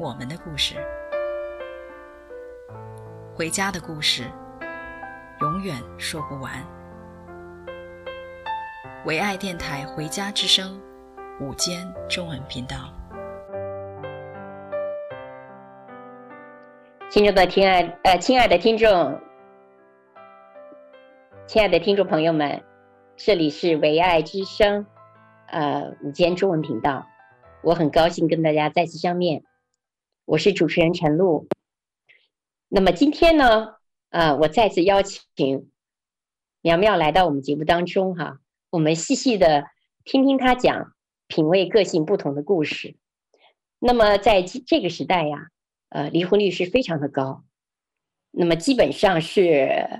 我们的故事，回家的故事，永远说不完。唯爱电台《回家之声》午间中文频道，亲爱的听爱呃，亲爱的听众，亲爱的听众朋友们，这里是唯爱之声，呃，午间中文频道，我很高兴跟大家再次相面。我是主持人陈露。那么今天呢，呃，我再次邀请苗苗来到我们节目当中哈，我们细细的听听她讲品味个性不同的故事。那么在这个时代呀，呃，离婚率是非常的高。那么基本上是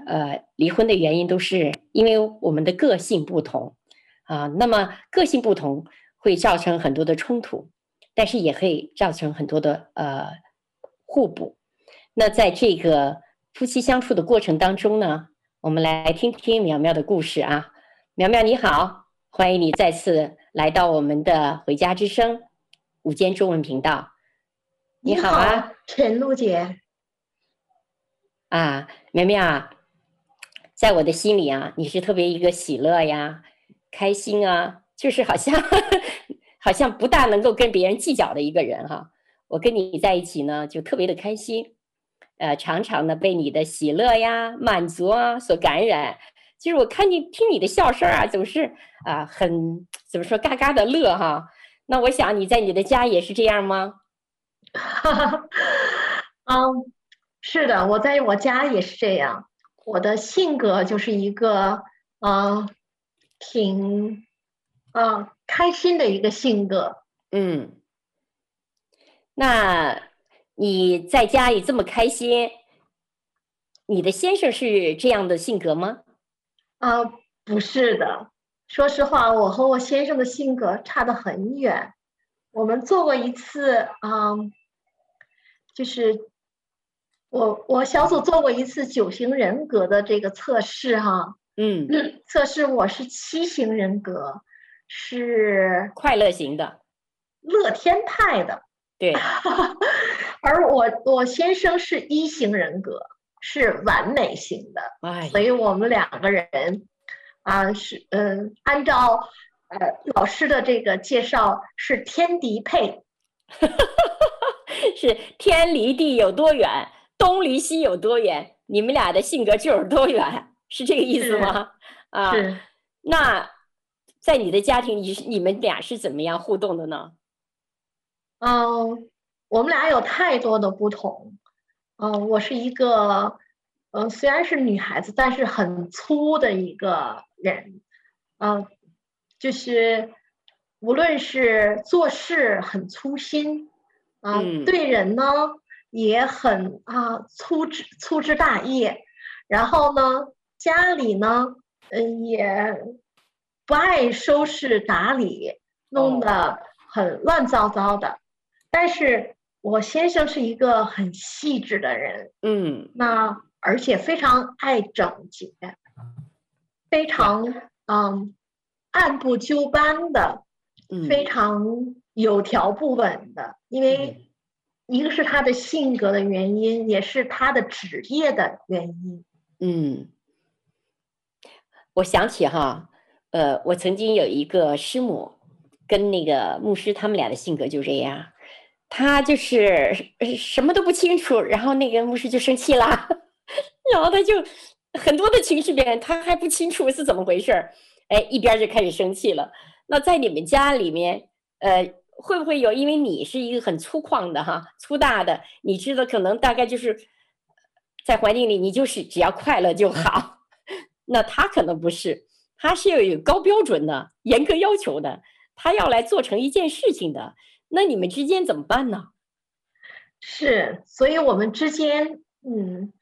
呃，离婚的原因都是因为我们的个性不同啊。那么个性不同会造成很多的冲突。但是也可以造成很多的呃互补。那在这个夫妻相处的过程当中呢，我们来听听苗苗的故事啊。苗苗你好，欢迎你再次来到我们的回家之声午间中文频道。你好啊，好，陈露姐。啊，苗苗啊，在我的心里啊，你是特别一个喜乐呀、开心啊，就是好像。好像不大能够跟别人计较的一个人哈，我跟你在一起呢，就特别的开心，呃，常常呢被你的喜乐呀、满足啊所感染。就是我看你听你的笑声啊，总是啊很怎么说嘎嘎的乐哈。那我想你在你的家也是这样吗？哈哈，嗯，是的，我在我家也是这样。我的性格就是一个嗯，挺。啊，开心的一个性格。嗯，那你在家里这么开心，你的先生是这样的性格吗？啊，不是的。说实话，我和我先生的性格差得很远。我们做过一次，嗯，就是我我小组做过一次九型人格的这个测试，哈。嗯。测试我是七型人格。是快乐型的，乐天派的，对。而我我先生是一型人格，是完美型的，哎，所以我们两个人啊是嗯、呃，按照呃老师的这个介绍是天敌配，是天离地有多远，东离西有多远，你们俩的性格就有多远，是这个意思吗？啊，那。在你的家庭里，你们俩是怎么样互动的呢？嗯，我们俩有太多的不同。嗯，我是一个，嗯，虽然是女孩子，但是很粗的一个人。嗯，就是无论是做事很粗心，嗯，对人呢也很啊粗枝粗枝大叶，然后呢家里呢，嗯也。不爱收拾打理，弄得很乱糟糟的。Oh. 但是我先生是一个很细致的人，嗯，那而且非常爱整洁，非常嗯按部就班的，嗯，非常有条不紊的。因为一个是他的性格的原因，也是他的职业的原因。嗯，我想起哈。呃，我曾经有一个师母，跟那个牧师，他们俩的性格就这样，他就是什么都不清楚，然后那个牧师就生气了，然后他就很多的情绪变，他还不清楚是怎么回事儿，哎，一边就开始生气了。那在你们家里面，呃，会不会有？因为你是一个很粗犷的哈，粗大的，你知道，可能大概就是在环境里，你就是只要快乐就好，那他可能不是。他是有有高标准的、严格要求的，他要来做成一件事情的，那你们之间怎么办呢？是，所以我们之间，嗯，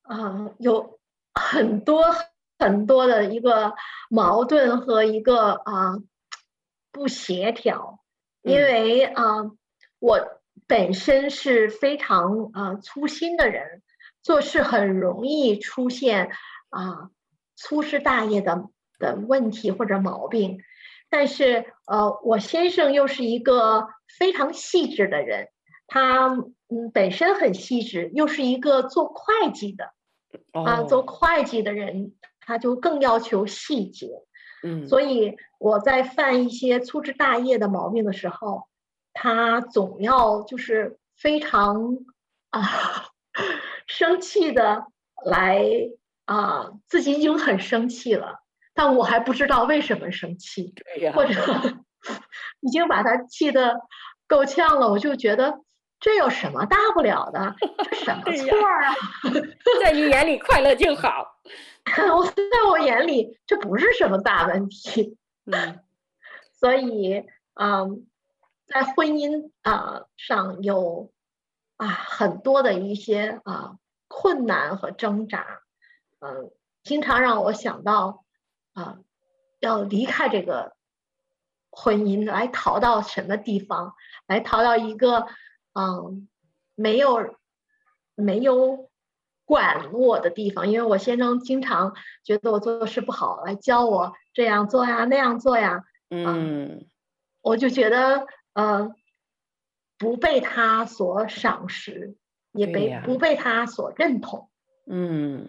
啊、呃，有很多很多的一个矛盾和一个啊、呃、不协调，因为啊、呃，我本身是非常啊、呃、粗心的人，做事很容易出现啊、呃、粗枝大叶的的问题或者毛病，但是呃，我先生又是一个非常细致的人。他嗯本身很细致，又是一个做会计的，oh. 啊，做会计的人他就更要求细节，嗯，所以我在犯一些粗枝大叶的毛病的时候，他总要就是非常啊 生气的来啊，自己已经很生气了，但我还不知道为什么生气，或者 已经把他气得够呛了，我就觉得。这有什么大不了的？这什么错啊？在你眼里快乐就好。我在我眼里这不是什么大问题。嗯，所以嗯，在婚姻啊上有啊很多的一些啊困难和挣扎，嗯，经常让我想到啊要离开这个婚姻，来逃到什么地方？来逃到一个。嗯，没有没有管我的地方，因为我先生经常觉得我做事不好，来教我这样做呀，那样做呀。嗯，我就觉得呃，不被他所赏识，也被、啊、不被他所认同。嗯，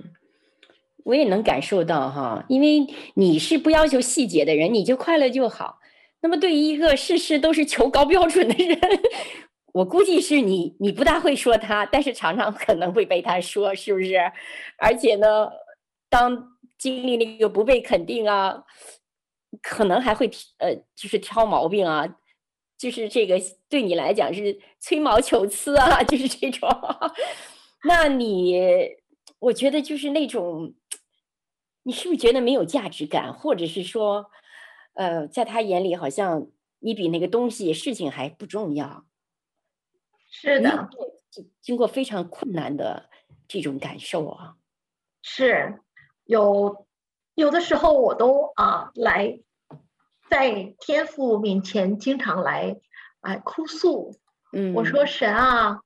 我也能感受到哈，因为你是不要求细节的人，你就快乐就好。那么对于一个事事都是求高标准的人。我估计是你，你不大会说他，但是常常可能会被他说，是不是？而且呢，当经历那个不被肯定啊，可能还会呃，就是挑毛病啊，就是这个对你来讲是吹毛求疵啊，就是这种。那你，我觉得就是那种，你是不是觉得没有价值感，或者是说，呃，在他眼里好像你比那个东西事情还不重要？是的，经过非常困难的这种感受啊，是有有的时候我都啊来在天父面前经常来哎哭诉，嗯，我说神啊，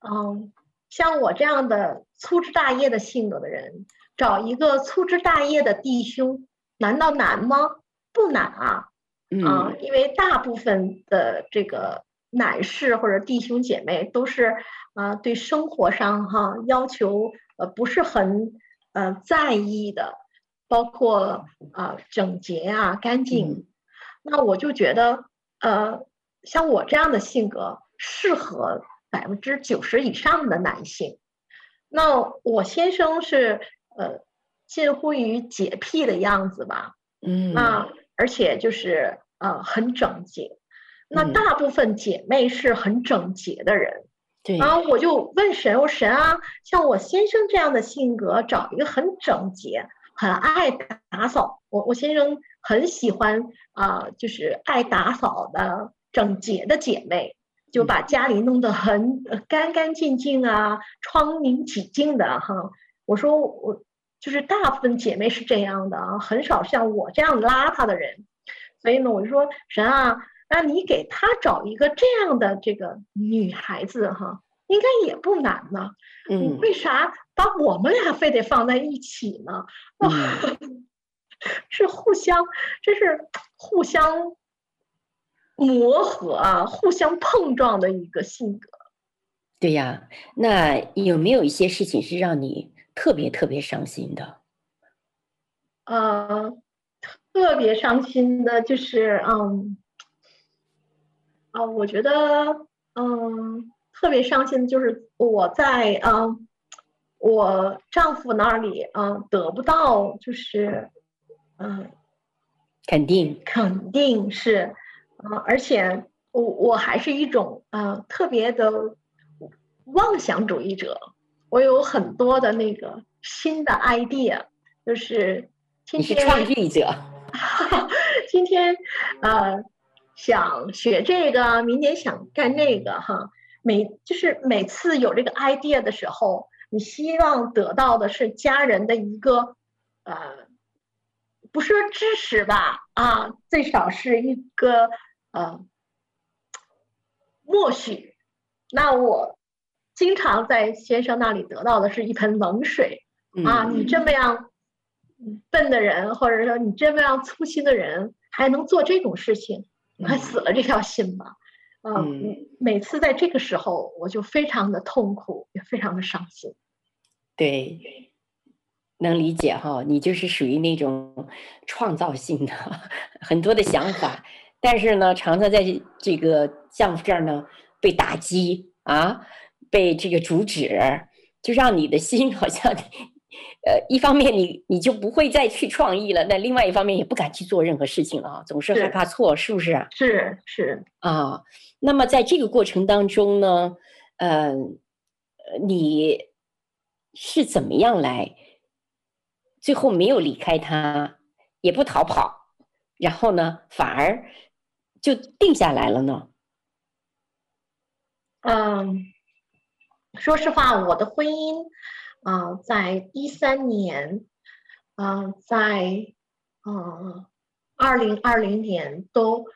嗯，像我这样的粗枝大叶的性格的人，找一个粗枝大叶的弟兄，难道难吗？不难啊，嗯，啊，因为大部分的这个。男士或者弟兄姐妹都是啊、呃，对生活上哈要求呃不是很呃在意的，包括啊、呃、整洁啊干净。那我就觉得呃，像我这样的性格适合百分之九十以上的男性。那我先生是呃近乎于洁癖的样子吧，嗯，那而且就是呃很整洁。那大部分姐妹是很整洁的人，对、嗯、啊，我就问神，我神啊，像我先生这样的性格，找一个很整洁、很爱打扫，我我先生很喜欢啊、呃，就是爱打扫的整洁的姐妹，就把家里弄得很干干净净啊，窗明几净的哈。我说我就是大部分姐妹是这样的啊，很少像我这样邋遢的人，所以呢，我就说神啊。那你给他找一个这样的这个女孩子哈，应该也不难呢。嗯，为啥把我们俩非得放在一起呢？嗯、是互相，这是互相磨合啊，互相碰撞的一个性格。对呀，那有没有一些事情是让你特别特别伤心的？呃，特别伤心的就是嗯。啊，我觉得，嗯，特别伤心的就是我在嗯，我丈夫那里，嗯，得不到，就是，嗯，肯定，肯定是，嗯，而且我我还是一种，嗯，特别的妄想主义者，我有很多的那个新的 idea，就是今天，创意者，今天，呃。想学这个，明年想干那个，哈，每就是每次有这个 idea 的时候，你希望得到的是家人的一个呃，不是说支持吧，啊，最少是一个呃默许。那我经常在先生那里得到的是一盆冷水，啊，你这么样笨的人，或者说你这么样粗心的人，还能做这种事情，你快死了这条心吧。嗯，每次在这个时候，我就非常的痛苦，也非常的伤心。对，能理解哈，你就是属于那种创造性的 很多的想法，但是呢，常常在这个项目这儿呢被打击啊，被这个阻止，就让你的心好像，呃，一方面你你就不会再去创意了，那另外一方面也不敢去做任何事情了啊，总是害怕错，是，是不是啊？是是啊。那么在这个过程当中呢，呃，你是怎么样来，最后没有离开他，也不逃跑，然后呢，反而就定下来了呢？嗯，说实话，我的婚姻啊，呃，在一三年，啊，呃，在呃二零二零年都。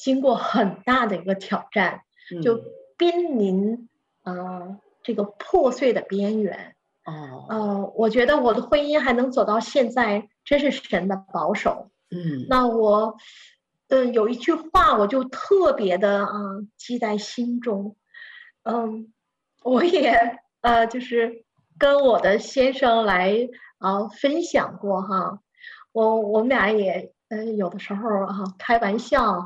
经过很大的一个挑战，就濒临呃这个破碎的边缘。哦，呃，我觉得我的婚姻还能走到现在，真是神的保守。嗯，那我，呃，有一句话我就特别的啊、呃、记在心中。嗯，我也呃就是跟我的先生来啊、呃、分享过哈，我我们俩也呃有的时候哈、啊、开玩笑。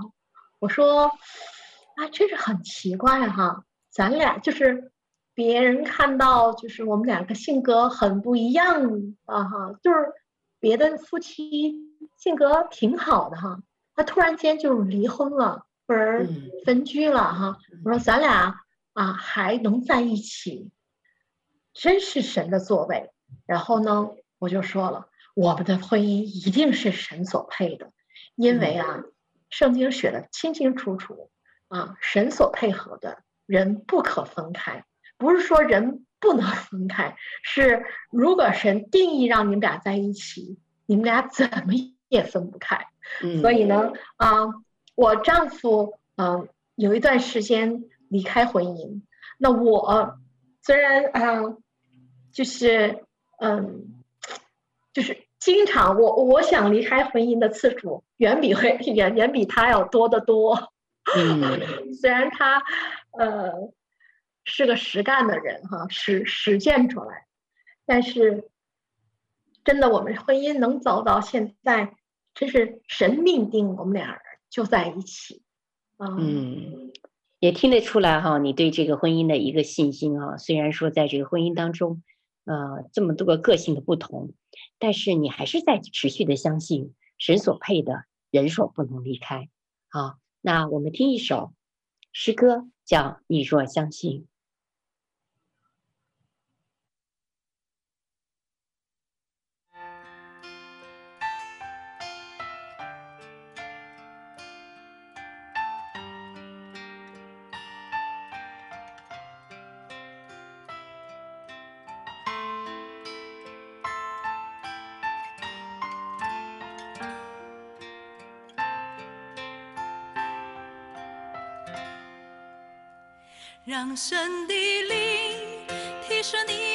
我说，啊，真是很奇怪哈，咱俩就是别人看到就是我们两个性格很不一样啊哈，就是别的夫妻性格挺好的哈，他突然间就离婚了或者分居了哈。我说咱俩啊还能在一起，真是神的作为。然后呢，我就说了，我们的婚姻一定是神所配的，因为啊。圣经写的清清楚楚，啊，神所配合的人不可分开，不是说人不能分开，是如果神定义让你们俩在一起，你们俩怎么也分不开。嗯、所以呢，啊，我丈夫嗯有一段时间离开婚姻，那我虽然啊，就是嗯，就是。经常我我想离开婚姻的次数远比会远远比他要多得多。嗯，虽然他呃是个实干的人哈，实实践出来，但是真的我们婚姻能走到现在，真是神命定我们俩人就在一起。嗯，嗯，也听得出来哈，你对这个婚姻的一个信心啊。虽然说在这个婚姻当中，呃，这么多个个性的不同。但是你还是在持续的相信神所配的，人所不能离开。好，那我们听一首诗歌，叫《你若相信》。让神的灵提升你。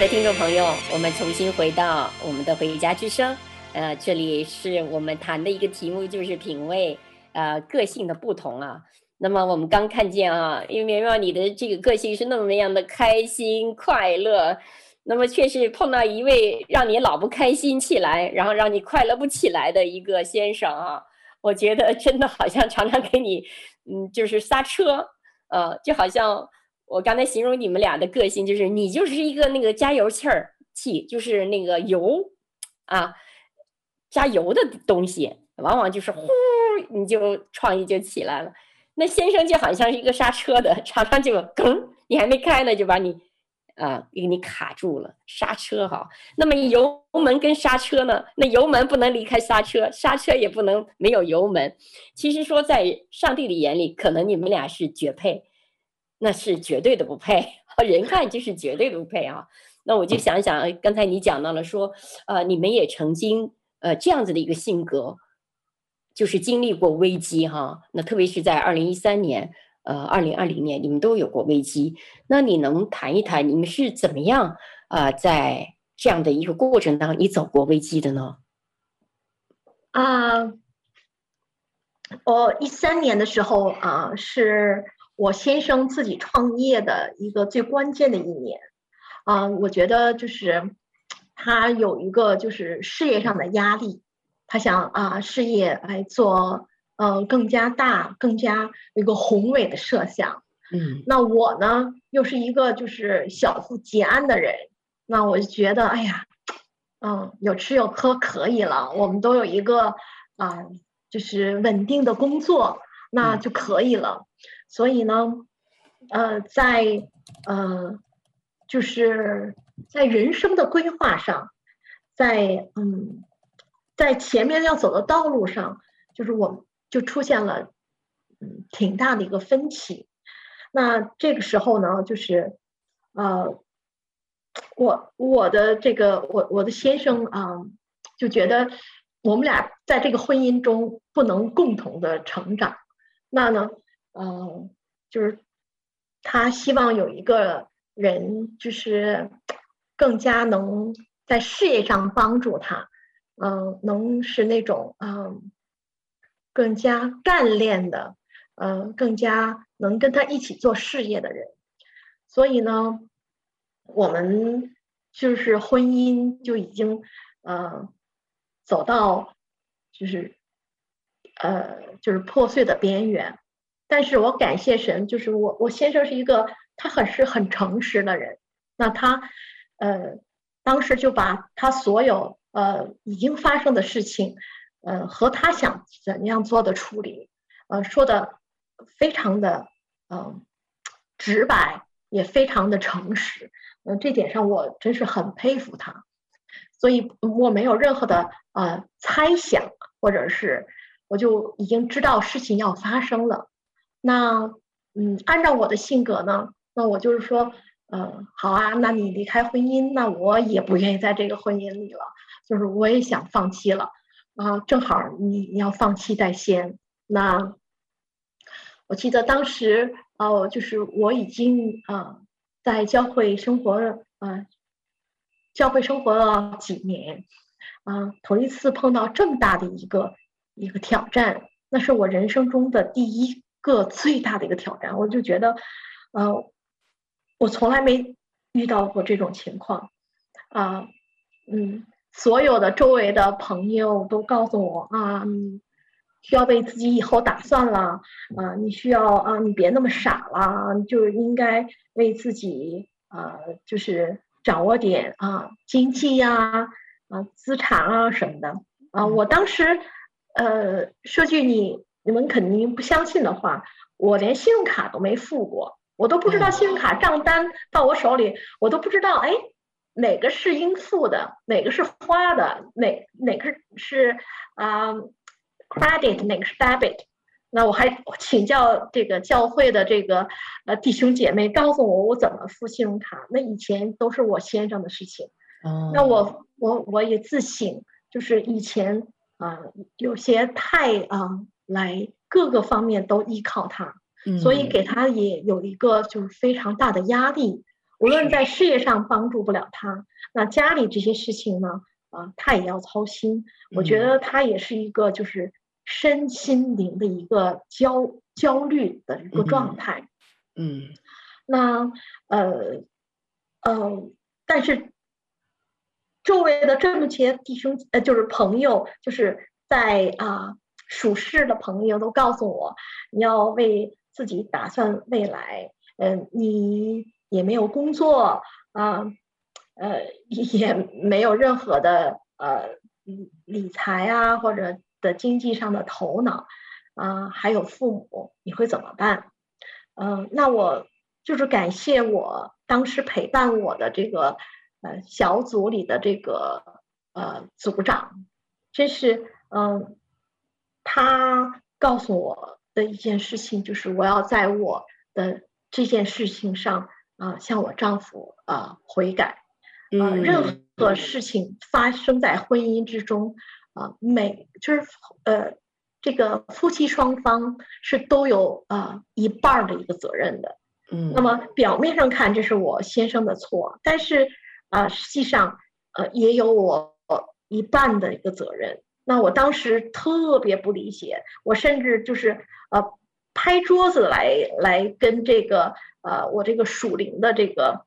的听众朋友，我们重新回到我们的《回家之声》。呃，这里是我们谈的一个题目，就是品味，呃，个性的不同啊。那么我们刚看见啊，因为苗苗你的这个个性是那么样的开心快乐，那么却是碰到一位让你老不开心起来，然后让你快乐不起来的一个先生啊，我觉得真的好像常常给你，嗯，就是刹车，呃，就好像。我刚才形容你们俩的个性，就是你就是一个那个加油器儿气，就是那个油啊，加油的东西，往往就是呼，你就创意就起来了。那先生就好像是一个刹车的，常常就梗，你还没开呢，就把你啊给你卡住了。刹车哈，那么油门跟刹车呢？那油门不能离开刹车，刹车也不能没有油门。其实说在上帝的眼里，可能你们俩是绝配。那是绝对的不配，人看就是绝对的不配啊。那我就想想，刚才你讲到了说，呃，你们也曾经呃这样子的一个性格，就是经历过危机哈。那特别是在二零一三年，呃，二零二零年，你们都有过危机。那你能谈一谈你们是怎么样啊、呃，在这样的一个过程当中，你走过危机的呢？啊，我一三年的时候啊是。我先生自己创业的一个最关键的一年，啊，我觉得就是他有一个就是事业上的压力，他想啊事业来做呃更加大、更加一个宏伟的设想。嗯，那我呢又是一个就是小富即安的人，那我就觉得哎呀，嗯，有吃有喝可以了，我们都有一个啊就是稳定的工作，那就可以了。所以呢，呃，在呃，就是在人生的规划上，在嗯，在前面要走的道路上，就是我就出现了嗯挺大的一个分歧。那这个时候呢，就是呃，我我的这个我我的先生啊，就觉得我们俩在这个婚姻中不能共同的成长。那呢？嗯，就是他希望有一个人，就是更加能在事业上帮助他，嗯，能是那种嗯更加干练的，嗯，更加能跟他一起做事业的人。所以呢，我们就是婚姻就已经呃走到就是呃就是破碎的边缘。但是我感谢神，就是我我先生是一个他很是很诚实的人，那他，呃，当时就把他所有呃已经发生的事情，呃和他想怎样做的处理，呃说的非常的嗯、呃、直白，也非常的诚实，嗯、呃、这点上我真是很佩服他，所以我没有任何的呃猜想，或者是我就已经知道事情要发生了。那嗯，按照我的性格呢，那我就是说，呃，好啊，那你离开婚姻，那我也不愿意在这个婚姻里了，就是我也想放弃了啊。正好你你要放弃在先，那我记得当时哦、呃，就是我已经啊、在教会生活啊、教会生活了几年啊、头一次碰到这么大的一个一个挑战，那是我人生中的第一。个最大的一个挑战，我就觉得，呃，我从来没遇到过这种情况，啊、呃，嗯，所有的周围的朋友都告诉我啊，你需要为自己以后打算了，啊、呃，你需要啊，你别那么傻了，就应该为自己啊、呃，就是掌握点啊，经济呀，啊，资产啊什么的，啊、呃，我当时，呃，说句你。你们肯定不相信的话，我连信用卡都没付过，我都不知道信用卡账单到我手里，我都不知道，哎，哪个是应付的，哪个是花的，哪哪个是啊、uh, credit，哪个是 debit？那我还请教这个教会的这个呃弟兄姐妹，告诉我我怎么付信用卡。那以前都是我先生的事情，嗯，那我我我也自省，就是以前啊、呃、有些太啊。呃来各个方面都依靠他，所以给他也有一个就是非常大的压力。无论在事业上帮助不了他，那家里这些事情呢，啊，他也要操心。我觉得他也是一个就是身心灵的一个焦焦虑的一个状态。嗯，那呃呃，但是周围的这么些弟兄呃，就是朋友，就是在啊。属事的朋友都告诉我，你要为自己打算未来。嗯，你也没有工作啊，呃，也没有任何的呃理理财啊，或者的经济上的头脑啊，还有父母，你会怎么办？嗯，那我就是感谢我当时陪伴我的这个呃小组里的这个呃组长，真是嗯。他告诉我的一件事情就是，我要在我的这件事情上啊，向我丈夫啊悔改。啊，任何事情发生在婚姻之中啊，每就是呃，这个夫妻双方是都有啊一半的一个责任的。嗯，那么表面上看这是我先生的错，但是啊，实际上呃也有我一半的一个责任。那我当时特别不理解，我甚至就是呃拍桌子来来跟这个呃我这个属灵的这个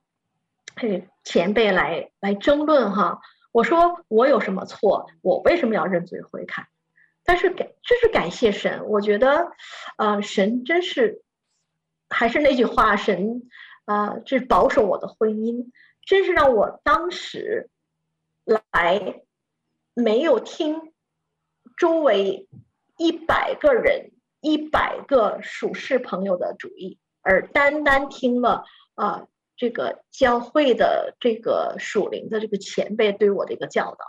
嘿前辈来来争论哈。我说我有什么错？我为什么要认罪悔改？但是感这是感谢神，我觉得呃神真是还是那句话，神啊，这、呃、是保守我的婚姻，真是让我当时来没有听。周围一百个人，一百个属世朋友的主意，而单单听了啊、这个教会的这个属灵的这个前辈对我的一个教导，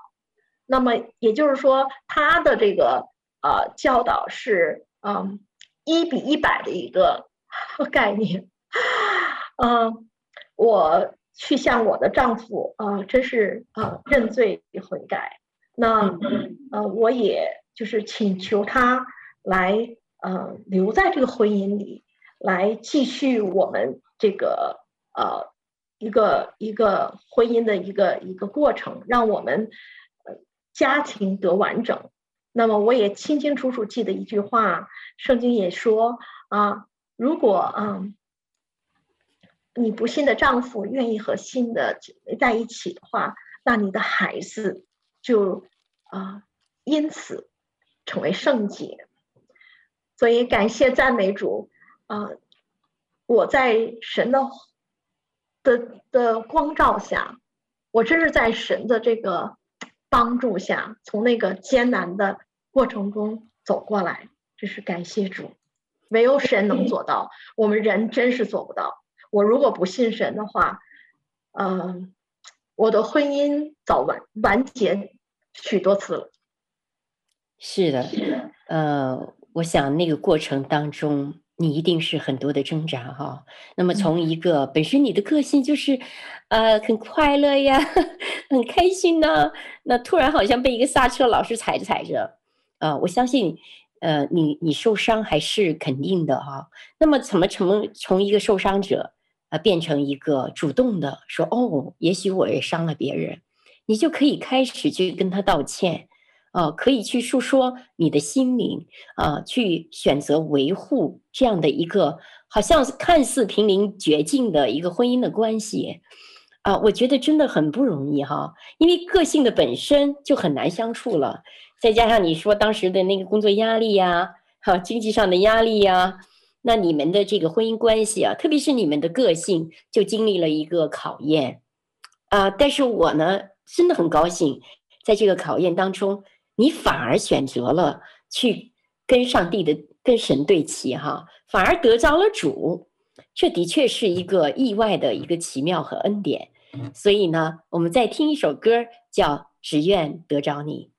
那么也就是说，他的这个呃教导是嗯一比一百的一个概念，嗯、我去向我的丈夫啊、真是啊、认罪悔改。那呃，我也就是请求他来呃留在这个婚姻里，来继续我们这个呃一个一个婚姻的一个一个过程，让我们呃家庭得完整。那么我也清清楚楚记得一句话，圣经也说啊，如果啊你不信的丈夫愿意和新的姐妹在一起的话，那你的孩子。就啊，因此成为圣洁，所以感谢赞美主啊！我在神的的的光照下，我真是在神的这个帮助下，从那个艰难的过程中走过来。这是感谢主，唯有神能做到，我们人真是做不到。我如果不信神的话，嗯。我的婚姻早完完结许多次了。是的，呃，我想那个过程当中，你一定是很多的挣扎哈。那么从一个本身你的个性就是，呃，很快乐呀，很开心呐，那突然好像被一个刹车老是踩着踩着，呃，我相信，呃，你你受伤还是肯定的哈。那么怎么从从一个受伤者，呃，变成一个主动的说，哦，也许我也伤了别人，你就可以开始去跟他道歉。啊，可以去诉说你的心灵啊，去选择维护这样的一个好像看似濒临绝境的一个婚姻的关系，啊，我觉得真的很不容易哈，因为个性的本身就很难相处了，再加上你说当时的那个工作压力呀，哈，经济上的压力呀，那你们的这个婚姻关系啊，特别是你们的个性就经历了一个考验，啊，但是我呢，真的很高兴，在这个考验当中。你反而选择了去跟上帝的、跟神对齐，哈，反而得着了主，这的确是一个意外的一个奇妙和恩典。所以呢，我们再听一首歌，叫《只愿得着你》。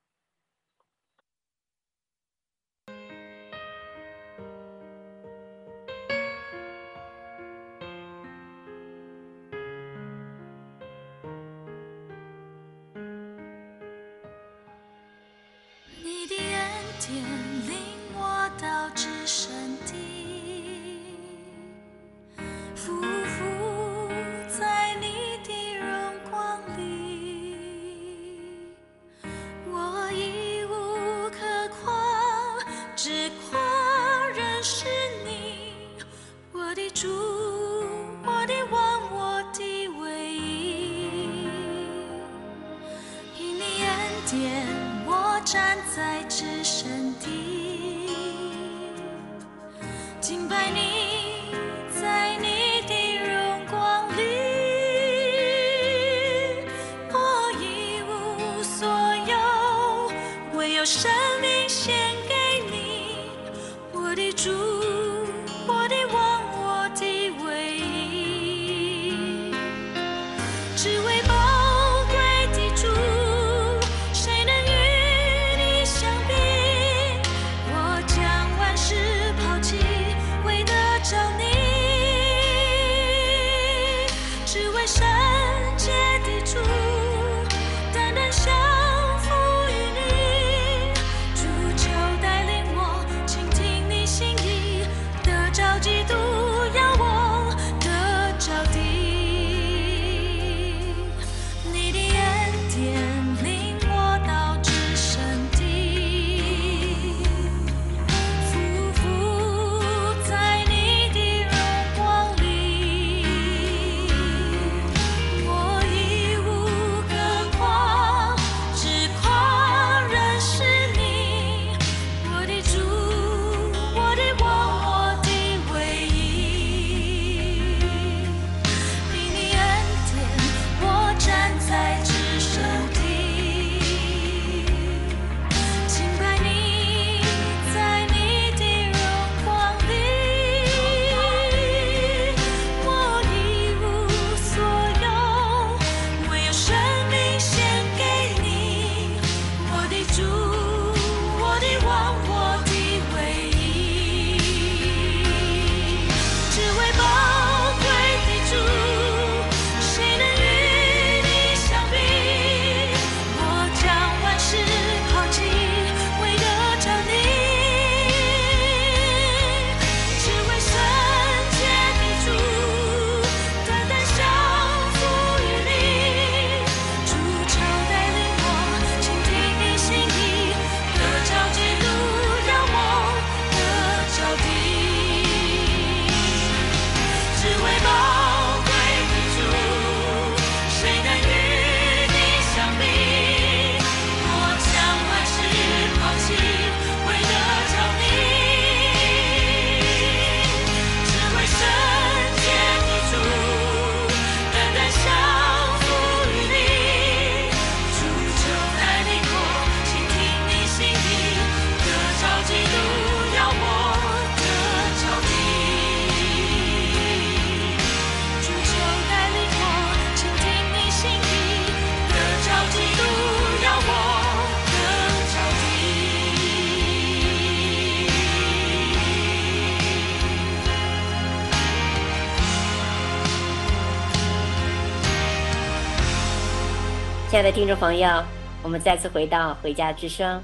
亲爱的听众朋友，我们再次回到《回家之声》，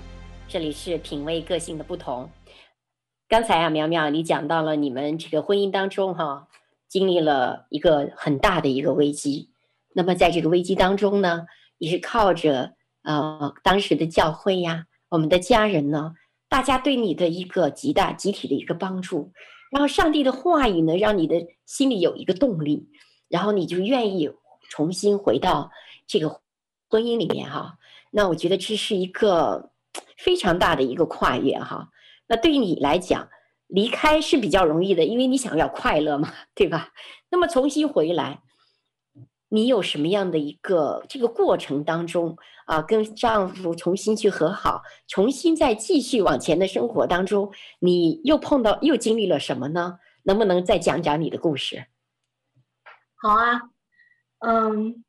这里是品味个性的不同。刚才啊，苗苗你讲到了你们这个婚姻当中哈、经历了一个很大的一个危机。那么在这个危机当中呢，也是靠着呃当时的教会呀，我们的家人呢，大家对你的一个极大集体的一个帮助，然后上帝的话语呢，让你的心里有一个动力，然后你就愿意重新回到这个婚姻里面哈。那我觉得这是一个非常大的一个跨越哈。那对于你来讲，离开是比较容易的，因为你想要快乐嘛，对吧？那么重新回来，你有什么样的一个这个过程当中啊，跟丈夫重新去和好，重新再继续往前的生活当中，你又碰到又经历了什么呢？能不能再讲讲你的故事？好啊，嗯，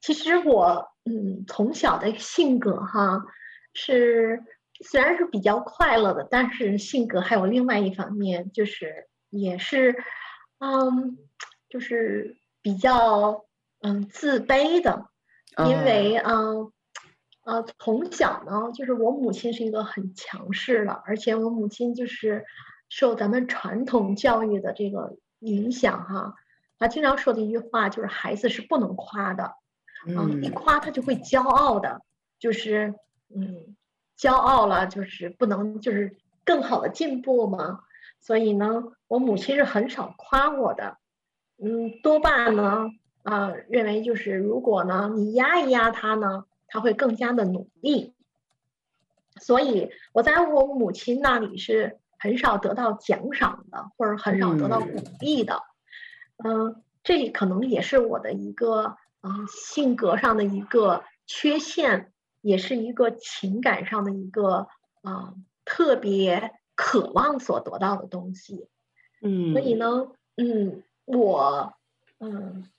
其实我嗯从小的性格哈是。虽然是比较快乐的，但是性格还有另外一方面，就是也是，嗯，就是比较嗯自卑的，因为嗯呃从小呢，就是我母亲是一个很强势的，而且我母亲就是受咱们传统教育的这个影响哈，她经常说的一句话就是孩子是不能夸的，嗯，一夸他就会骄傲的，就是嗯。骄傲了，就是不能，就是更好的进步嘛。所以呢，我母亲是很少夸我的，嗯，多半呢，啊、呃，认为就是如果呢，你压一压他呢，他会更加的努力。所以我在我母亲那里是很少得到奖赏的，或者很少得到鼓励的。嗯、呃，这可能也是我的一个啊、呃、性格上的一个缺陷。也是一个情感上的一个啊、呃、特别渴望所得到的东西，嗯，所以呢，嗯，我嗯，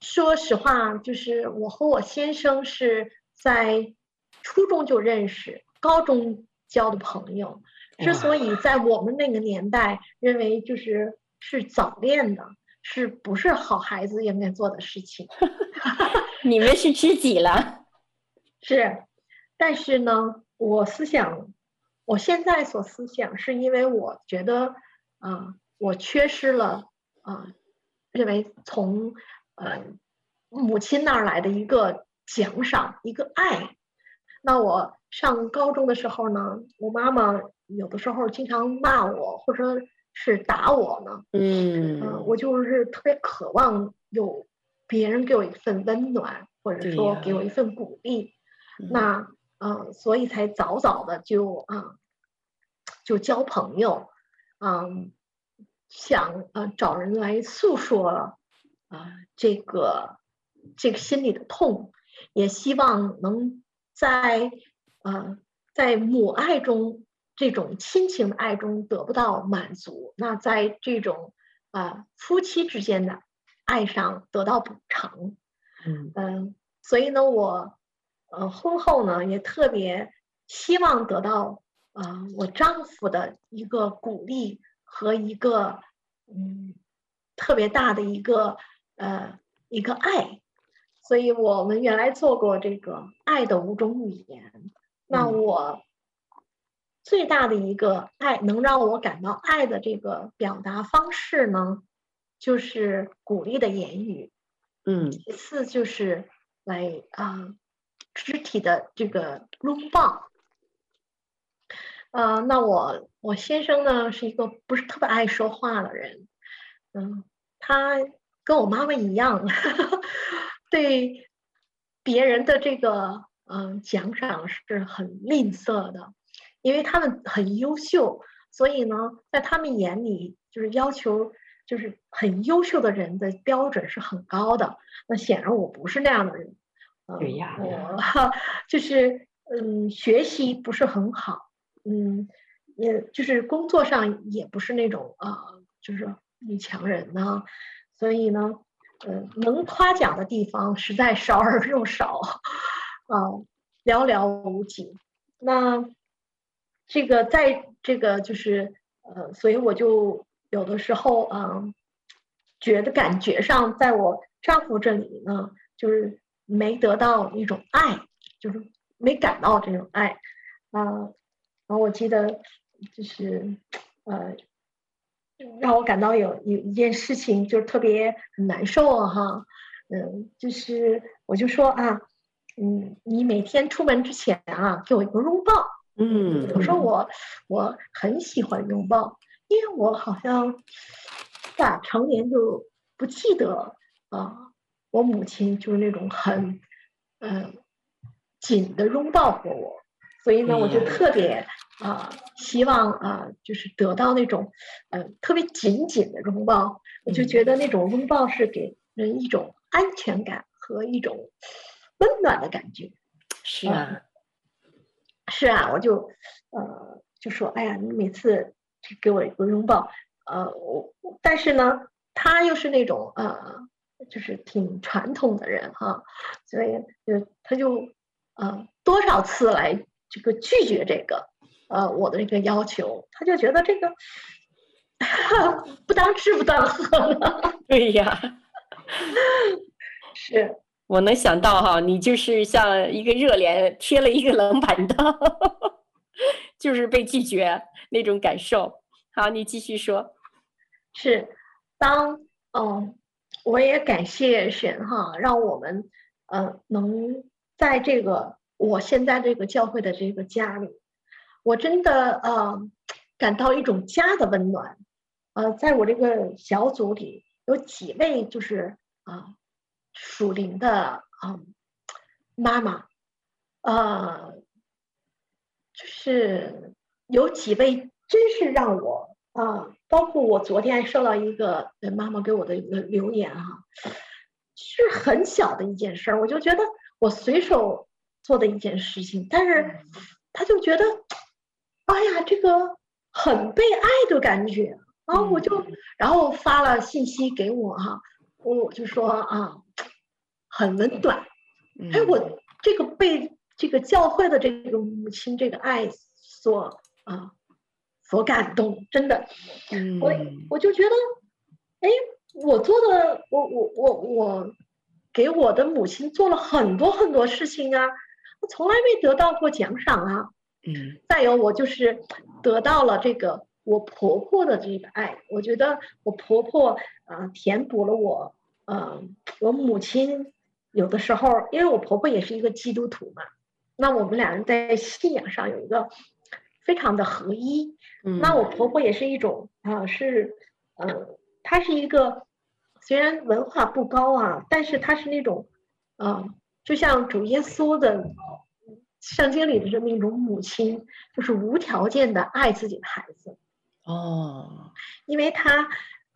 说实话，就是我和我先生是在初中就认识，高中交的朋友。之所以在我们那个年代认为就是是早恋的，是不是好孩子应该做的事情？你们是知己了。是，但是呢，我思想，我现在所思想，是因为我觉得，啊、呃，我缺失了，啊、呃，认为从，呃，母亲那儿来的一个奖赏，一个爱。那我上高中的时候呢，我妈妈有的时候经常骂我，或者是打我呢，嗯、呃，我就是特别渴望有别人给我一份温暖，或者说给我一份鼓励。那呃，所以才早早的就啊、呃，就交朋友，嗯、呃，想呃找人来诉说啊、呃、这个这个心里的痛，也希望能在呃在母爱中这种亲情的爱中得不到满足，那在这种啊、呃、夫妻之间的爱上得到补偿，嗯所以呢我。呃，婚后呢，也特别希望得到啊、呃，我丈夫的一个鼓励和一个嗯特别大的一个呃一个爱，所以我们原来做过这个爱的五种语言。那我最大的一个爱，能让我感到爱的这个表达方式呢，就是鼓励的言语。嗯，其次就是来啊。呃肢体的这个拥抱，呃，那我我先生呢是一个不是特别爱说话的人，嗯，他跟我妈妈一样，呵 呵对别人的这个嗯奖赏是很吝啬的，因为他们很优秀，所以呢，在他们眼里就是要求就是很优秀的人的标准是很高的，那显然我不是那样的人。对呀，我 就是嗯，学习不是很好，嗯，也就是工作上也不是那种啊、呃，就是女强人呢，所以呢，呃，能夸奖的地方实在少而又少，啊、呃，寥寥无几。那这个在这个就是呃，所以我就有的时候啊、觉得感觉上，在我丈夫这里呢，就是。没得到一种爱，就是没感到这种爱，啊、然后我记得就是呃，让我感到有有一件事情就是特别很难受啊哈，嗯，就是我就说啊，嗯，你每天出门之前啊，给我一个拥抱，嗯，我说我我很喜欢拥抱，因为我好像打成年就不记得啊。我母亲就是那种很，嗯、呃，紧的拥抱过我，所以呢，我就特别啊、呃，希望啊、呃，就是得到那种，呃，特别紧紧的拥抱。我就觉得那种拥抱是给人一种安全感和一种温暖的感觉。是啊，呃、是啊，我就，呃，就说，哎呀，你每次给我一个拥抱，呃，我，但是呢，他又是那种，呃。就是挺传统的人哈，所以就他就呃多少次来这个拒绝这个呃我的这个要求，他就觉得这个 不当吃不当喝了。对呀，是我能想到哈，你就是像一个热脸贴了一个冷板凳，就是被拒绝那种感受。好，你继续说。是当嗯。我也感谢神哈，让我们呃能在这个我现在这个教会的这个家里，我真的呃感到一种家的温暖。呃，在我这个小组里有几位就是啊属灵的啊妈妈，呃，就是有几位真是让我。啊，包括我昨天收到一个妈妈给我的一个留言哈，是很小的一件事儿，我就觉得我随手做的一件事情，但是他就觉得，哎呀，这个很被爱的感觉。然后，我就然后发了信息给我哈，我就说啊，很温暖，哎，我这个被这个教会的这个母亲这个爱所啊。所感动，真的，我我就觉得，哎，我做的，我我我我给我的母亲做了很多很多事情啊，我从来没得到过奖赏啊。嗯，再有，我就是得到了这个我婆婆的这个爱，我觉得我婆婆啊、呃，填补了我，嗯、呃，我母亲有的时候，因为我婆婆也是一个基督徒嘛，那我们俩人在信仰上有一个。非常的合一，那我婆婆也是一种啊，是，呃，她是一个虽然文化不高啊，但是她是那种，啊，就像主耶稣的圣经里的这么一种母亲，就是无条件的爱自己的孩子。哦，因为她，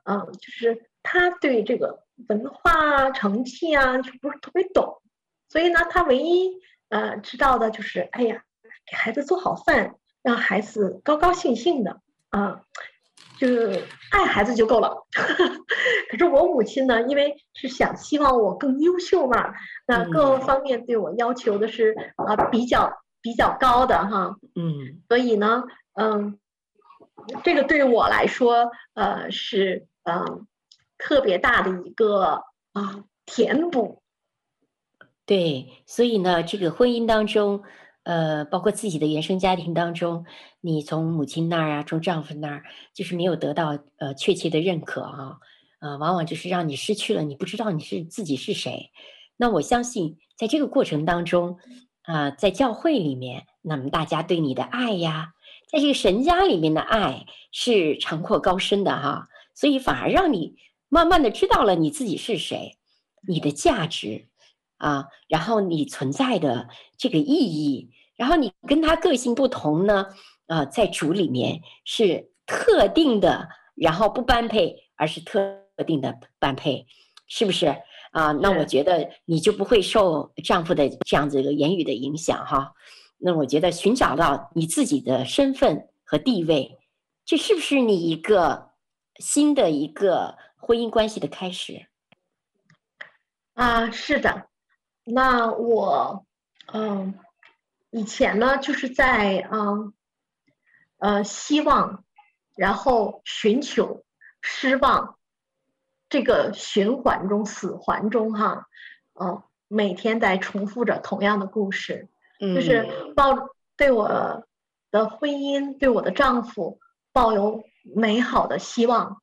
嗯，就是她对这个文化成绩啊，就不是特别懂，所以呢，他唯一呃知道的就是，哎呀，给孩子做好饭。让孩子高高兴兴的啊，就是爱孩子就够了。可是我母亲呢，因为是想希望我更优秀嘛，那各方面对我要求的是啊比较比较高的哈。嗯，所以呢，嗯，这个对我来说，呃，是嗯特别大的一个啊填补。对，所以呢，这个婚姻当中。呃，包括自己的原生家庭当中，你从母亲那儿啊，从丈夫那儿，就是没有得到呃确切的认可啊，呃，往往就是让你失去了，你不知道你是自己是谁。那我相信，在这个过程当中，啊、在教会里面，那么大家对你的爱呀，在这个神家里面的爱是长阔高深的哈，所以反而让你慢慢的知道了你自己是谁，你的价值啊，然后你存在的这个意义。然后你跟他个性不同呢，啊、呃，在主里面是特定的，然后不般配，而是特定的般配，是不是啊？那我觉得你就不会受丈夫的这样子一个言语的影响哈。那我觉得寻找到你自己的身份和地位，这是不是你一个新的一个婚姻关系的开始？啊，是的。那我，嗯。以前呢，就是在嗯，呃，希望，然后寻求，失望，这个循环中、死环中哈，嗯，每天在重复着同样的故事，就是抱对我的婚姻，对我的丈夫抱有美好的希望，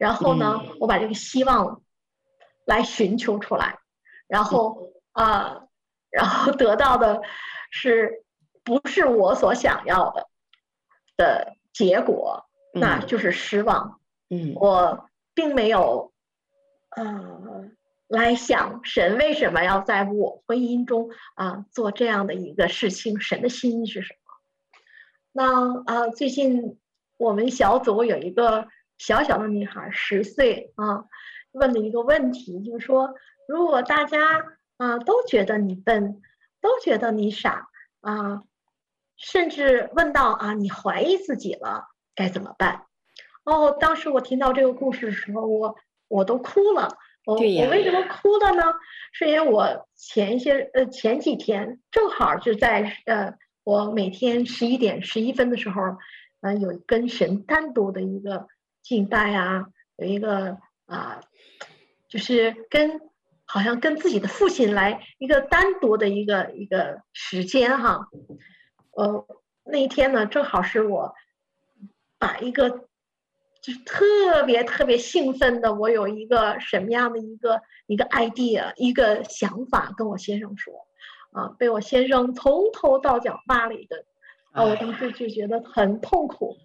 然后呢，我把这个希望来寻求出来，然后啊，然后得到的是不是我所想要的的结果，那就是失望。嗯，我并没有，呃。来想神为什么要在我婚姻中啊做这样的一个事情？神的心意是什么？那啊，最近我们小组有一个小小的女孩，十岁啊，问了一个问题，就是说，如果大家啊都觉得你笨，都觉得你傻啊，甚至问到啊你怀疑自己了，该怎么办？哦，当时我听到这个故事的时候，我我都哭了。我我为什么哭了呢？是因为我前一些呃前几天正好就在呃我每天十一点十一分的时候，呃有跟神单独的一个敬拜啊，有一个啊、就是跟好像跟自己的父亲来一个单独的一个一个时间哈，呃那一天呢正好是我把一个。就是特别特别兴奋的，我有一个什么样的一个一个 idea，一个想法跟我先生说，啊，被我先生从头到脚骂了一顿，啊，我当时就觉得很痛苦，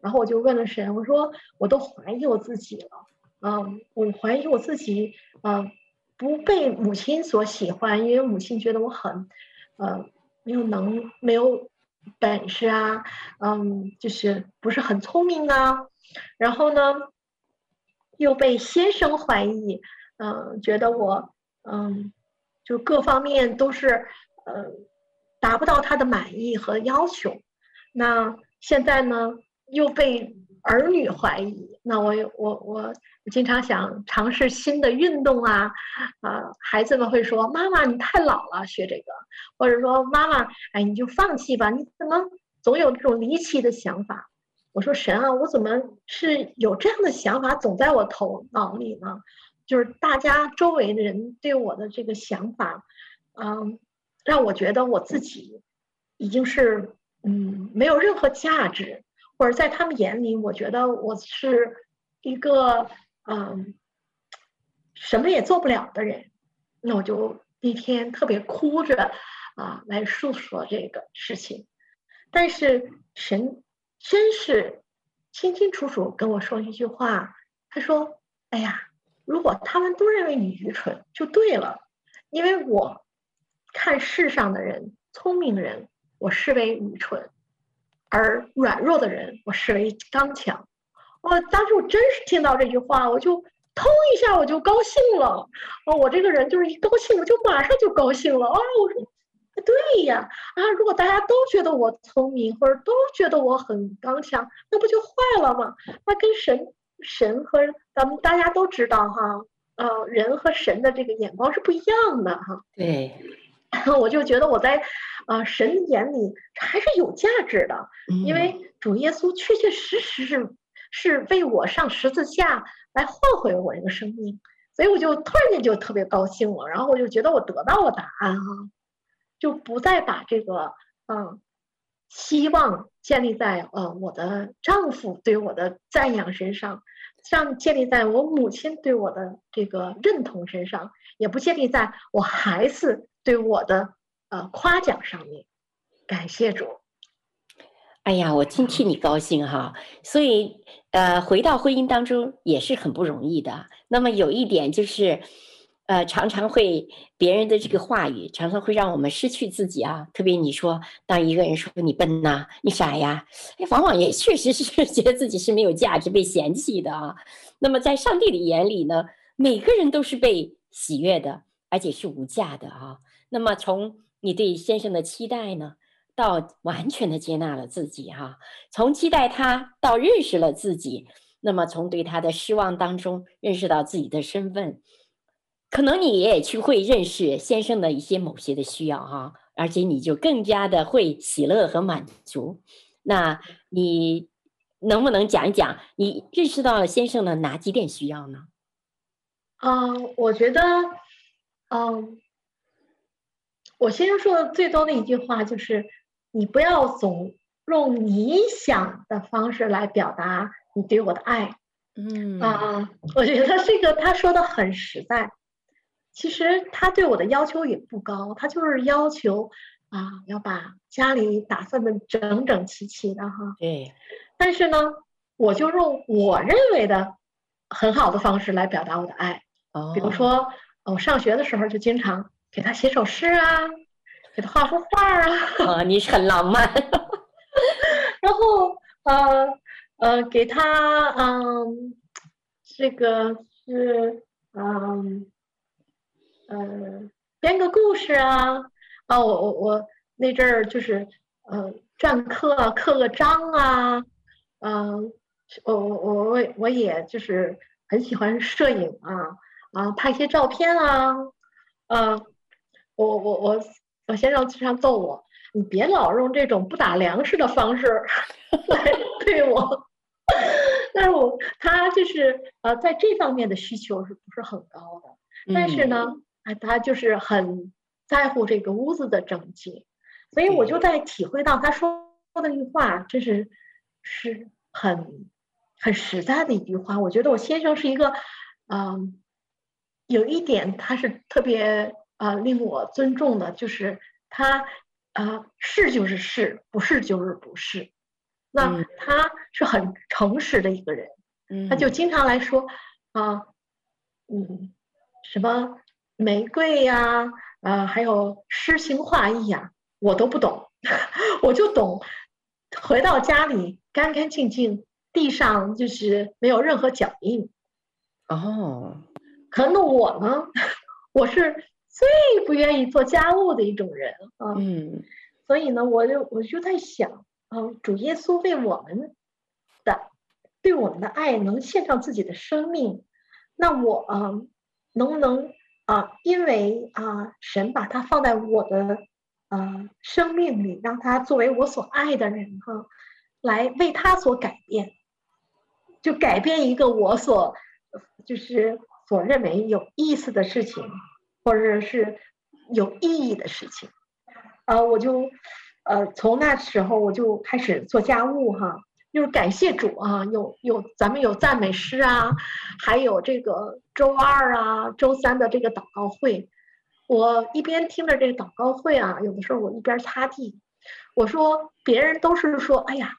然后我就问了神，我说我都怀疑我自己了，啊，我怀疑我自己，啊，不被母亲所喜欢，因为母亲觉得我很，呃，没有能没有本事啊，嗯，就是不是很聪明啊。然后呢，又被先生怀疑，嗯、觉得我，嗯，就各方面都是，呃，达不到他的满意和要求。那现在呢，又被儿女怀疑。那我我我经常想尝试新的运动啊，啊、孩子们会说：“妈妈，你太老了，学这个。”或者说：“妈妈，哎，你就放弃吧，你怎么总有这种离奇的想法？”我说神啊，我怎么是有这样的想法总在我头脑里呢？就是大家周围的人对我的这个想法，嗯，让我觉得我自己已经是嗯没有任何价值，或者在他们眼里，我觉得我是一个嗯什么也做不了的人。那我就那天特别哭着啊来诉说这个事情，但是神。真是清清楚楚跟我说一句话，他说：“哎呀，如果他们都认为你愚蠢，就对了，因为我看世上的人，聪明人，我视为愚蠢；而软弱的人，我视为刚强。”我当时我真是听到这句话，我就通一下，我就高兴了。哦，我这个人就是一高兴，我就马上就高兴了啊！我说。对呀，啊，如果大家都觉得我聪明，或者都觉得我很刚强，那不就坏了吗？那跟神、神和咱们大家都知道哈，呃，人和神的这个眼光是不一样的哈。对，我就觉得我在，呃，神眼里还是有价值的，因为主耶稣确确实实是是为我上十字架来换回我这个生命，所以我就突然间就特别高兴了，然后我就觉得我得到了答案啊。就不再把这个嗯希望建立在呃我的丈夫对我的赞扬身上，像建立在我母亲对我的这个认同身上，也不建立在我孩子对我的呃夸奖上面。感谢主。哎呀，我真替你高兴哈！所以呃，回到婚姻当中也是很不容易的。那么有一点就是。呃，常常会别人的这个话语，常常会让我们失去自己啊。特别你说，当一个人说你笨呐、你傻呀，哎，往往也确实是觉得自己是没有价值、被嫌弃的啊。那么在上帝的眼里呢，每个人都是被喜悦的，而且是无价的啊。那么从你对先生的期待呢，到完全的接纳了自己哈、从期待他到认识了自己，那么从对他的失望当中认识到自己的身份。可能你也去会认识先生的一些某些的需要哈，而且你就更加的会喜乐和满足。那你能不能讲一讲你认识到了先生的哪几点需要呢？嗯，我觉得，嗯，我先生说的最多的一句话就是：“你不要总用你想的方式来表达你对我的爱。”嗯啊，我觉得这个他说的很实在。其实他对我的要求也不高，他就是要求啊，要把家里打算的整整齐齐的哈。对。但是呢，我就用我认为的很好的方式来表达我的爱。哦。比如说，我上学的时候就经常。给他写首诗啊，给他画幅画啊。啊，你是很浪漫。然后呃呃，给他嗯，这个是嗯呃编个故事啊啊，我我我那阵儿就是呃篆刻啊，刻个章啊，嗯，我我我我我也就是很喜欢摄影啊啊，拍些照片啊，啊。我我我我先生经常揍我，你别老用这种不打粮食的方式 来对我。但是我他就是呃在这方面的需求是不是很高的？但是呢，啊他就是很在乎这个屋子的整洁，所以我就在体会到他说的那句话，这是是很很实在的一句话。我觉得我先生是一个嗯、呃，有一点他是特别。啊、呃，令我尊重的就是他，啊、呃，是就是是，不是就是不是。那他是很诚实的一个人，嗯，他就经常来说，啊，嗯，什么玫瑰呀、啊，啊，还有诗情画意呀，我都不懂，我就懂，回到家里干干净净，地上就是没有任何脚印。哦，可能我呢，我是。最不愿意做家务的一种人啊，嗯，所以呢，我就我就在想啊，主耶稣为我们的对我们的爱，能献上自己的生命，那我啊，能不能啊，因为啊，神把他放在我的啊生命里，让他作为我所爱的人哈，来为他所改变，就改变一个我所就是所认为有意思的事情。或者是有意义的事情，啊，我就，呃，从那时候我就开始做家务哈，就是感谢主啊，有有咱们有赞美诗啊，还有这个周二啊、周三的这个祷告会，我一边听着这个祷告会啊，有的时候我一边擦地，我说别人都是说，哎呀，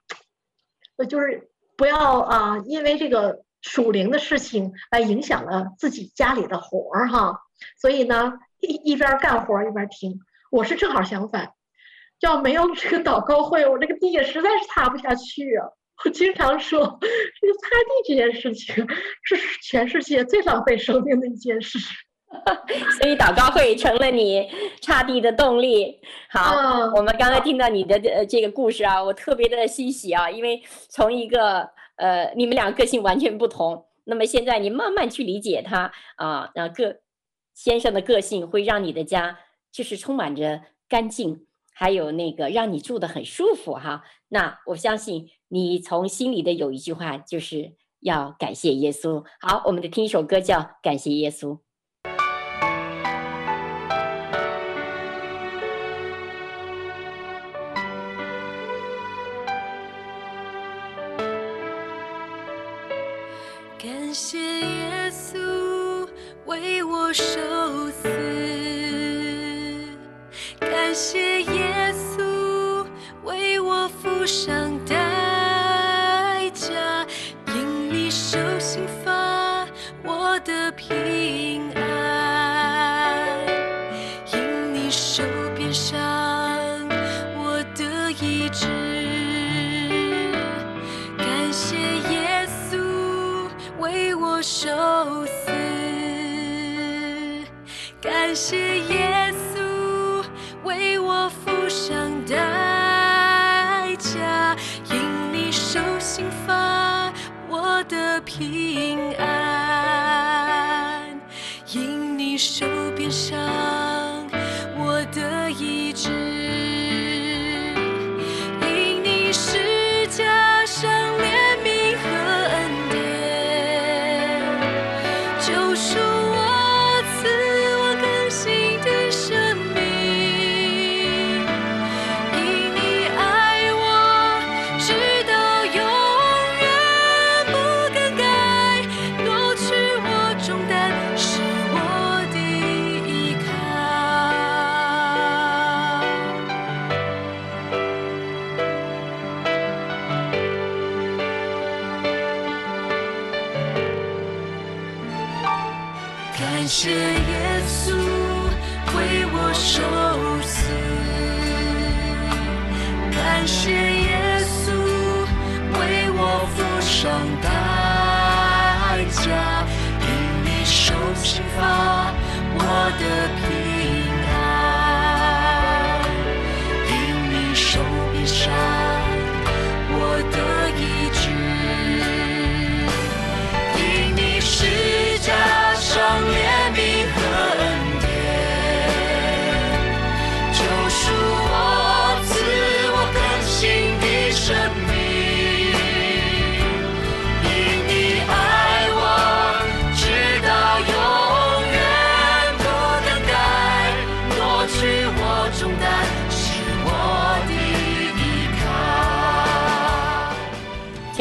呃，就是不要啊，因为这个属灵的事情来影响了自己家里的活儿哈。所以呢，一一边干活一边听。我是正好相反，要没有这个祷告会，我这个地也实在是擦不下去啊。我经常说，这个擦地这件事情是全世界最浪费生命的一件事。所以祷告会成了你擦地的动力。好，嗯、我们刚才听到你的呃这个故事啊，我特别的欣喜啊，因为从一个呃你们俩个性完全不同，那么现在你慢慢去理解他啊，让各。先生的个性会让你的家就是充满着干净，还有那个让你住的很舒服哈。那我相信你从心里的有一句话，就是要感谢耶稣。好，我们得听一首歌叫《感谢耶稣》。谢耶稣为我受死，感谢耶稣为我付上代价，因你受刑罚，我的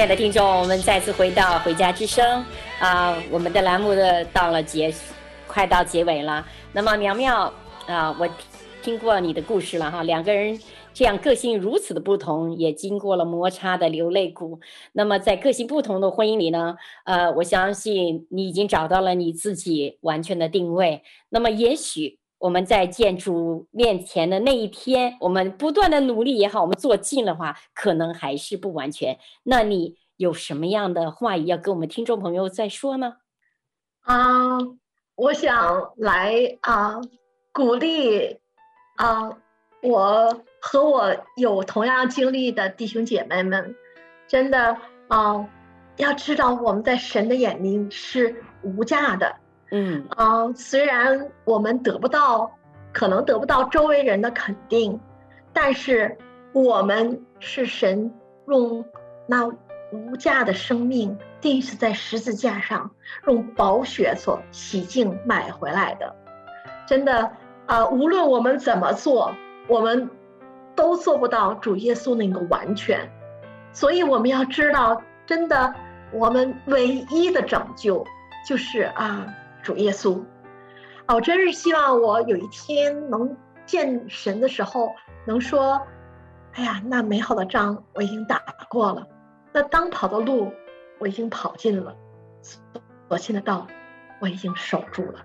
亲爱的听众，我们再次回到《回家之声》。啊，我们的栏目的到了结，快到结尾了。那么苗苗啊，我听过你的故事了哈，两个人这样个性如此的不同，也经过了摩擦的流泪谷。那么在个性不同的婚姻里呢，呃，我相信你已经找到了你自己完全的定位。那么也许我们在见主面前的那一天，我们不断的努力也好，我们做尽的话，可能还是不完全。那你？有什么样的话语要跟我们听众朋友再说呢？啊，我想来啊，鼓励啊，我和我有同样经历的弟兄姐妹们，真的啊，要知道我们在神的眼里是无价的。嗯啊，虽然我们得不到，可能得不到周围人的肯定，但是我们是神用那。无价的生命，第一次在十字架上用宝血所洗净买回来的，真的啊、无论我们怎么做，我们都做不到主耶稣那个完全。所以我们要知道，真的，我们唯一的拯救就是啊，主耶稣。哦，我真是希望我有一天能见神的时候，能说：“哎呀，那美好的仗我已经打过了。”那当跑的路，我已经跑尽了；所信的道，我已经守住了。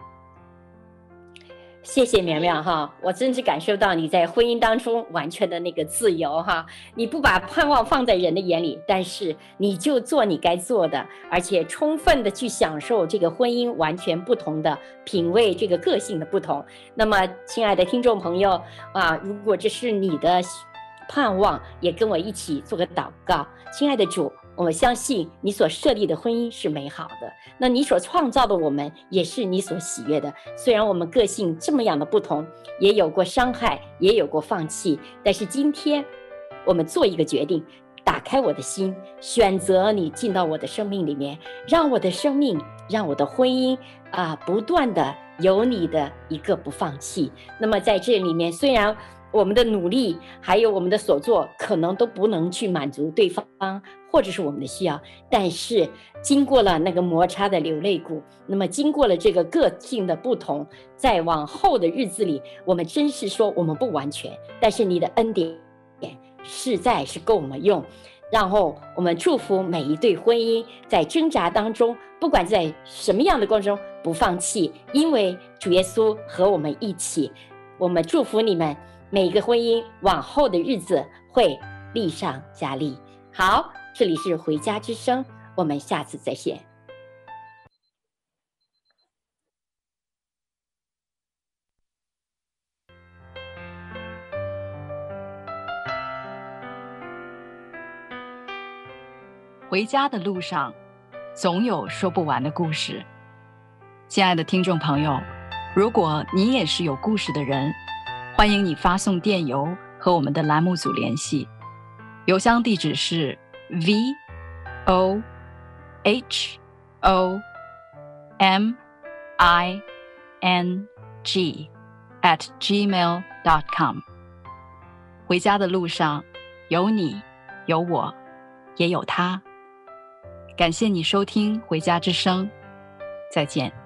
谢谢苗苗哈，我真是感受到你在婚姻当中完全的那个自由哈。你不把盼望放在人的眼里，但是你就做你该做的，而且充分的去享受这个婚姻完全不同的品味，这个个性的不同。那么，亲爱的听众朋友啊，如果这是你的。盼望也跟我一起做个祷告，亲爱的主，我相信你所设立的婚姻是美好的，那你所创造的我们也是你所喜悦的。虽然我们个性这么样的不同，也有过伤害，也有过放弃，但是今天我们做一个决定，打开我的心，选择你进到我的生命里面，让我的生命，让我的婚姻啊，不断的有你的一个不放弃。那么在这里面，虽然。我们的努力，还有我们的所做，可能都不能去满足对方，或者是我们的需要。但是经过了那个摩擦的流泪谷，那么经过了这个个性的不同，在往后的日子里，我们真是说我们不完全，但是你的恩典实在是够我们用。然后我们祝福每一对婚姻，在挣扎当中，不管在什么样的过程中，不放弃，因为主耶稣和我们一起。我们祝福你们。每一个婚姻往后的日子会利上加利。好，这里是回家之声，我们下次再见。回家的路上，总有说不完的故事。亲爱的听众朋友，如果你也是有故事的人。欢迎你发送电邮和我们的栏目组联系，邮箱地址是 v o h o m i n g at gmail dot com。回家的路上，有你，有我，也有他。感谢你收听《回家之声》，再见。